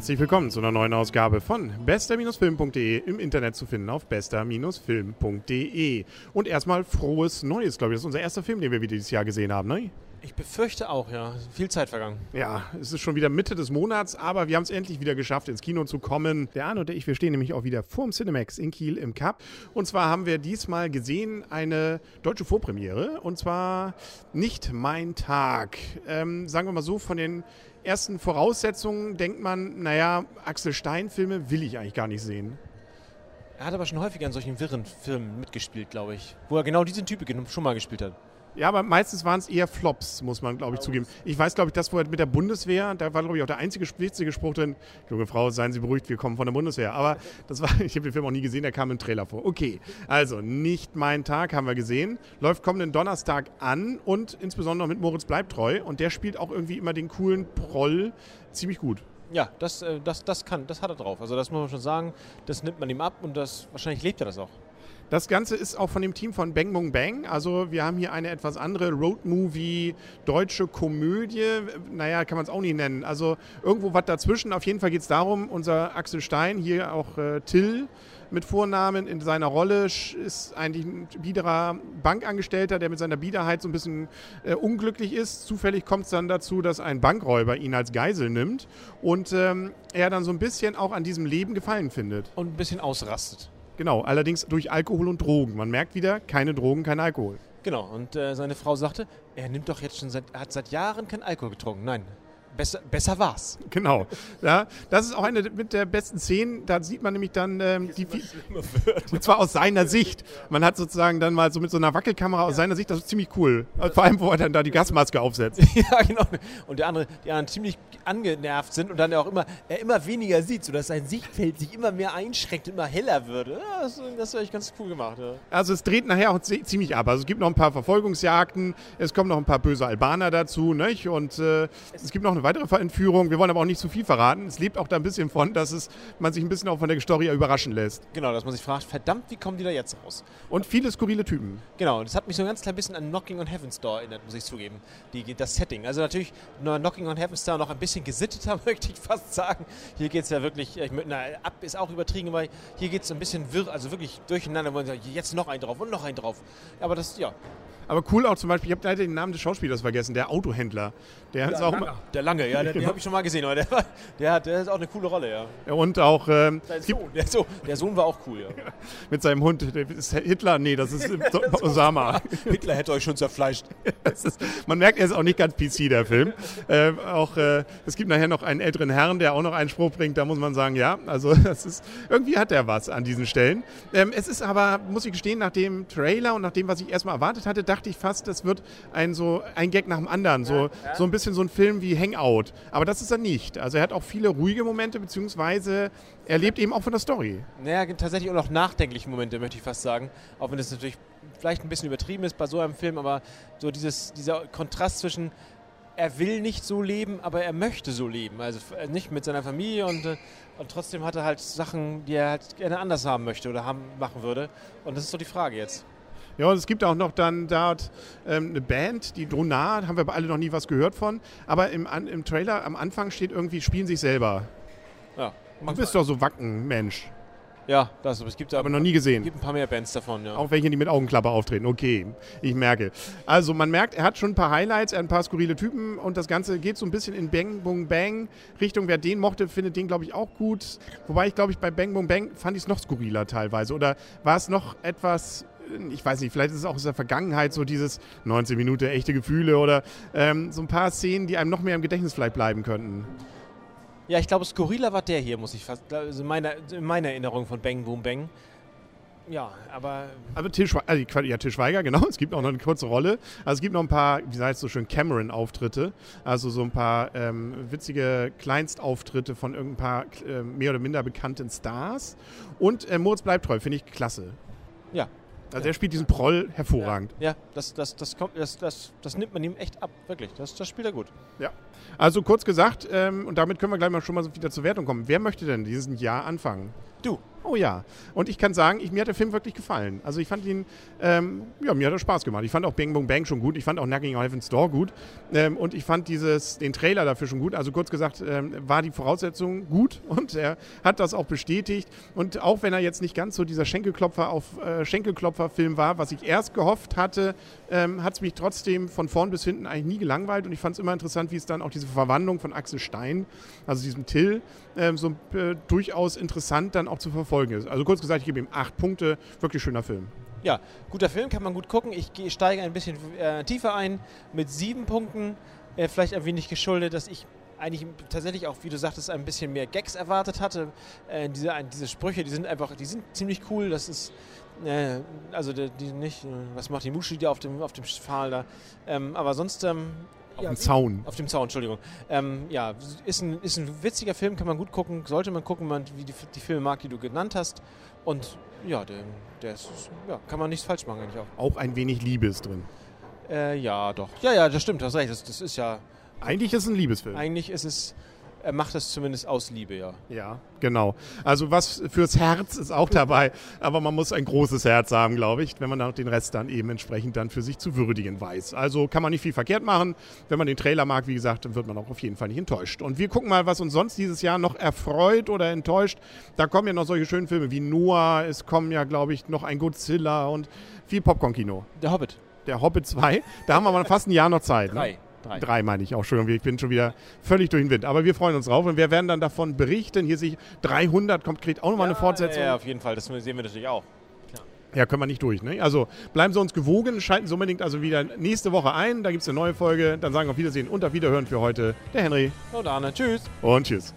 Herzlich willkommen zu einer neuen Ausgabe von bester-film.de im Internet zu finden auf bester-film.de. Und erstmal frohes Neues, glaube ich. Das ist unser erster Film, den wir wieder dieses Jahr gesehen haben, ne? Ich befürchte auch, ja. Viel Zeit vergangen. Ja, es ist schon wieder Mitte des Monats, aber wir haben es endlich wieder geschafft, ins Kino zu kommen. Der Arne und ich, wir stehen nämlich auch wieder vorm Cinemax in Kiel im Cup. Und zwar haben wir diesmal gesehen eine deutsche Vorpremiere. Und zwar nicht mein Tag. Ähm, sagen wir mal so, von den ersten Voraussetzungen denkt man, naja, Axel Stein-Filme will ich eigentlich gar nicht sehen. Er hat aber schon häufiger in solchen wirren Filmen mitgespielt, glaube ich. Wo er genau diesen Typ schon mal gespielt hat. Ja, aber meistens waren es eher Flops, muss man, glaube ich, zugeben. Ich weiß, glaube ich, das mit der Bundeswehr, da war, glaube ich, auch der einzige witzige Spruch drin, junge Frau, seien Sie beruhigt, wir kommen von der Bundeswehr. Aber das war, ich habe den Film auch nie gesehen, der kam im Trailer vor. Okay, also nicht mein Tag, haben wir gesehen. Läuft kommenden Donnerstag an und insbesondere mit Moritz bleibt treu. Und der spielt auch irgendwie immer den coolen Proll ziemlich gut. Ja, das, äh, das, das kann, das hat er drauf. Also das muss man schon sagen, das nimmt man ihm ab und das wahrscheinlich lebt er das auch. Das Ganze ist auch von dem Team von Bang Bong Bang. Also wir haben hier eine etwas andere Roadmovie, deutsche Komödie. Naja, kann man es auch nicht nennen. Also irgendwo was dazwischen. Auf jeden Fall geht es darum, unser Axel Stein, hier auch äh, Till mit Vornamen in seiner Rolle, ist eigentlich ein biederer Bankangestellter, der mit seiner Biederheit so ein bisschen äh, unglücklich ist. Zufällig kommt es dann dazu, dass ein Bankräuber ihn als Geisel nimmt und ähm, er dann so ein bisschen auch an diesem Leben Gefallen findet. Und ein bisschen ausrastet. Genau, allerdings durch Alkohol und Drogen. Man merkt wieder, keine Drogen, kein Alkohol. Genau, und äh, seine Frau sagte, er nimmt doch jetzt schon seit, er hat seit Jahren kein Alkohol getrunken. Nein, Besser, besser war's. Genau. Ja, das ist auch eine mit der besten Szenen. Da sieht man nämlich dann ähm, die, und zwar aus seiner Sicht. Man hat sozusagen dann mal so mit so einer Wackelkamera aus seiner Sicht, das ist ziemlich cool. Vor allem, wo er dann da die Gasmaske aufsetzt. ja, genau. Und der andere, die anderen ziemlich angenervt sind und dann auch immer, er immer weniger sieht, sodass sein Sichtfeld sich immer mehr einschränkt, immer heller würde. Ja, das, das ist eigentlich ganz cool gemacht. Ja. Also es dreht nachher auch ziemlich ab. Also es gibt noch ein paar Verfolgungsjagden, es kommen noch ein paar böse Albaner dazu, nicht? Und äh, es gibt noch eine weitere Entführung. Wir wollen aber auch nicht zu viel verraten. Es lebt auch da ein bisschen von, dass es, man sich ein bisschen auch von der Story überraschen lässt. Genau, dass man sich fragt, verdammt, wie kommen die da jetzt raus? Und viele skurrile Typen. Genau, das hat mich so ein ganz klein bisschen an Knocking on Heaven's Door erinnert, muss ich zugeben. Die, das Setting. Also natürlich Knocking on Heaven's Door noch ein bisschen gesitteter, möchte ich fast sagen. Hier geht es ja wirklich, ich, na, ab ist auch übertrieben, aber hier geht es ein bisschen wirr, also wirklich durcheinander. Jetzt noch ein drauf und noch ein drauf. Aber das, ja, aber cool auch zum Beispiel, ich habe leider den Namen des Schauspielers vergessen, der Autohändler. Der ja, ist auch Lange. Der Lange, ja, den, den habe ich schon mal gesehen. Aber der, der, hat, der ist auch eine coole Rolle, ja. Und auch. Ähm, Sohn, der, Sohn, der, Sohn, war auch cool, ja. Mit seinem Hund. Ist Hitler? Nee, das ist Osama. Hitler hätte euch schon zerfleischt. ist, man merkt, er ist auch nicht ganz PC, der Film. äh, auch, äh, es gibt nachher noch einen älteren Herrn, der auch noch einen Spruch bringt. Da muss man sagen, ja, also das ist. Irgendwie hat er was an diesen Stellen. Ähm, es ist aber, muss ich gestehen, nach dem Trailer und nach dem, was ich erstmal erwartet hatte, dachte ich fast, das wird ein, so, ein Gag nach dem anderen. So, ja. so ein bisschen so ein Film wie Hangout. Aber das ist er nicht. Also er hat auch viele ruhige Momente, beziehungsweise er lebt eben auch von der Story. Naja, tatsächlich auch noch nachdenkliche Momente, möchte ich fast sagen. Auch wenn es natürlich vielleicht ein bisschen übertrieben ist bei so einem Film, aber so dieses, dieser Kontrast zwischen er will nicht so leben, aber er möchte so leben. Also äh, nicht mit seiner Familie und, äh, und trotzdem hat er halt Sachen, die er halt gerne anders haben möchte oder haben, machen würde. Und das ist so die Frage jetzt. Ja, und es gibt auch noch dann dort ähm, eine Band, die Dronar, haben wir alle noch nie was gehört von. Aber im, an, im Trailer am Anfang steht irgendwie, spielen sich selber. Ja. Du bist doch so Wacken, Mensch. Ja, das es gibt aber noch nie gesehen. Es gibt ein paar mehr Bands davon, ja. Auch welche, die mit Augenklappe auftreten. Okay, ich merke. Also man merkt, er hat schon ein paar Highlights, er hat ein paar skurrile Typen und das Ganze geht so ein bisschen in Bang Boom Bang Richtung. Wer den mochte, findet den, glaube ich, auch gut. Wobei ich, glaube ich, bei Bang Boom Bang fand ich es noch skurriler teilweise. Oder war es noch etwas ich weiß nicht, vielleicht ist es auch aus der Vergangenheit so dieses 19 Minuten echte Gefühle oder ähm, so ein paar Szenen, die einem noch mehr im Gedächtnis vielleicht bleiben könnten. Ja, ich glaube, skurriler war der hier, muss ich fast, also in meiner, in meiner Erinnerung von Bang Boom Bang. Ja, aber. Also Til, Schweiger, also, ja, Til Schweiger, genau. Es gibt auch noch eine kurze Rolle. Also es gibt noch ein paar, wie heißt es so schön, Cameron-Auftritte. Also so ein paar ähm, witzige Kleinstauftritte von irgendein paar äh, mehr oder minder bekannten Stars. Und äh, Moritz bleibt treu, finde ich klasse. Ja, also er spielt diesen Proll hervorragend. Ja, ja das, das, das, kommt, das, das, das nimmt man ihm echt ab, wirklich. Das, das spielt er gut. Ja. Also kurz gesagt, ähm, und damit können wir gleich mal schon mal wieder zur Wertung kommen. Wer möchte denn diesen Jahr anfangen? Du. Oh ja. Und ich kann sagen, ich, mir hat der Film wirklich gefallen. Also ich fand ihn, ähm, ja, mir hat er Spaß gemacht. Ich fand auch Bang Boom Bang schon gut. Ich fand auch Knocking Heaven's Door gut. Ähm, und ich fand dieses, den Trailer dafür schon gut. Also kurz gesagt, ähm, war die Voraussetzung gut und er hat das auch bestätigt. Und auch wenn er jetzt nicht ganz so dieser Schenkelklopfer auf äh, Schenkelklopfer-Film war, was ich erst gehofft hatte, ähm, hat es mich trotzdem von vorn bis hinten eigentlich nie gelangweilt. Und ich fand es immer interessant, wie es dann auch diese Verwandlung von Axel Stein, also diesem Till, ähm, so äh, durchaus interessant dann auch zu verfolgen ist. Also kurz gesagt, ich gebe ihm acht Punkte. Wirklich schöner Film. Ja, guter Film, kann man gut gucken. Ich steige ein bisschen äh, tiefer ein mit sieben Punkten. Äh, vielleicht ein wenig geschuldet, dass ich eigentlich tatsächlich auch, wie du sagtest, ein bisschen mehr Gags erwartet hatte. Äh, diese, diese Sprüche, die sind einfach, die sind ziemlich cool. Das ist, äh, also die, die, nicht, äh, was macht die Muschi da auf dem, auf dem Pfahl da. Ähm, aber sonst ähm, auf ja, dem Zaun. Auf dem Zaun, Entschuldigung. Ähm, ja, ist ein, ist ein witziger Film, kann man gut gucken. Sollte man gucken, man, wie die, die Filme mag, die du genannt hast. Und ja, der, der ist, ja, kann man nichts falsch machen eigentlich auch. Auch ein wenig Liebe ist drin. Äh, ja, doch. Ja, ja, das stimmt, du hast recht. Das, das ist ja. Eigentlich ist es ein Liebesfilm. Eigentlich ist es er macht das zumindest aus Liebe, ja. Ja, genau. Also was fürs Herz ist auch dabei, aber man muss ein großes Herz haben, glaube ich, wenn man auch den Rest dann eben entsprechend dann für sich zu würdigen weiß. Also kann man nicht viel verkehrt machen. Wenn man den Trailer mag, wie gesagt, dann wird man auch auf jeden Fall nicht enttäuscht. Und wir gucken mal, was uns sonst dieses Jahr noch erfreut oder enttäuscht. Da kommen ja noch solche schönen Filme wie Noah, es kommen ja, glaube ich, noch ein Godzilla und viel Popcorn-Kino. Der Hobbit. Der Hobbit 2. Da haben wir mal fast ein Jahr noch Zeit. Ne? Drei. Ne? Drei. Drei meine ich auch. Entschuldigung, ich bin schon wieder völlig durch den Wind. Aber wir freuen uns drauf und wir werden dann davon berichten. Hier sehe ich 300, kommt, kriegt auch nochmal ja, eine Fortsetzung. Ja, auf jeden Fall. Das sehen wir natürlich auch. Ja, können wir nicht durch. Ne? Also bleiben Sie uns gewogen, schalten Sie unbedingt also wieder nächste Woche ein. Da gibt es eine neue Folge. Dann sagen wir auf Wiedersehen und auf Wiederhören für heute der Henry. Und Arne. Tschüss. Und tschüss.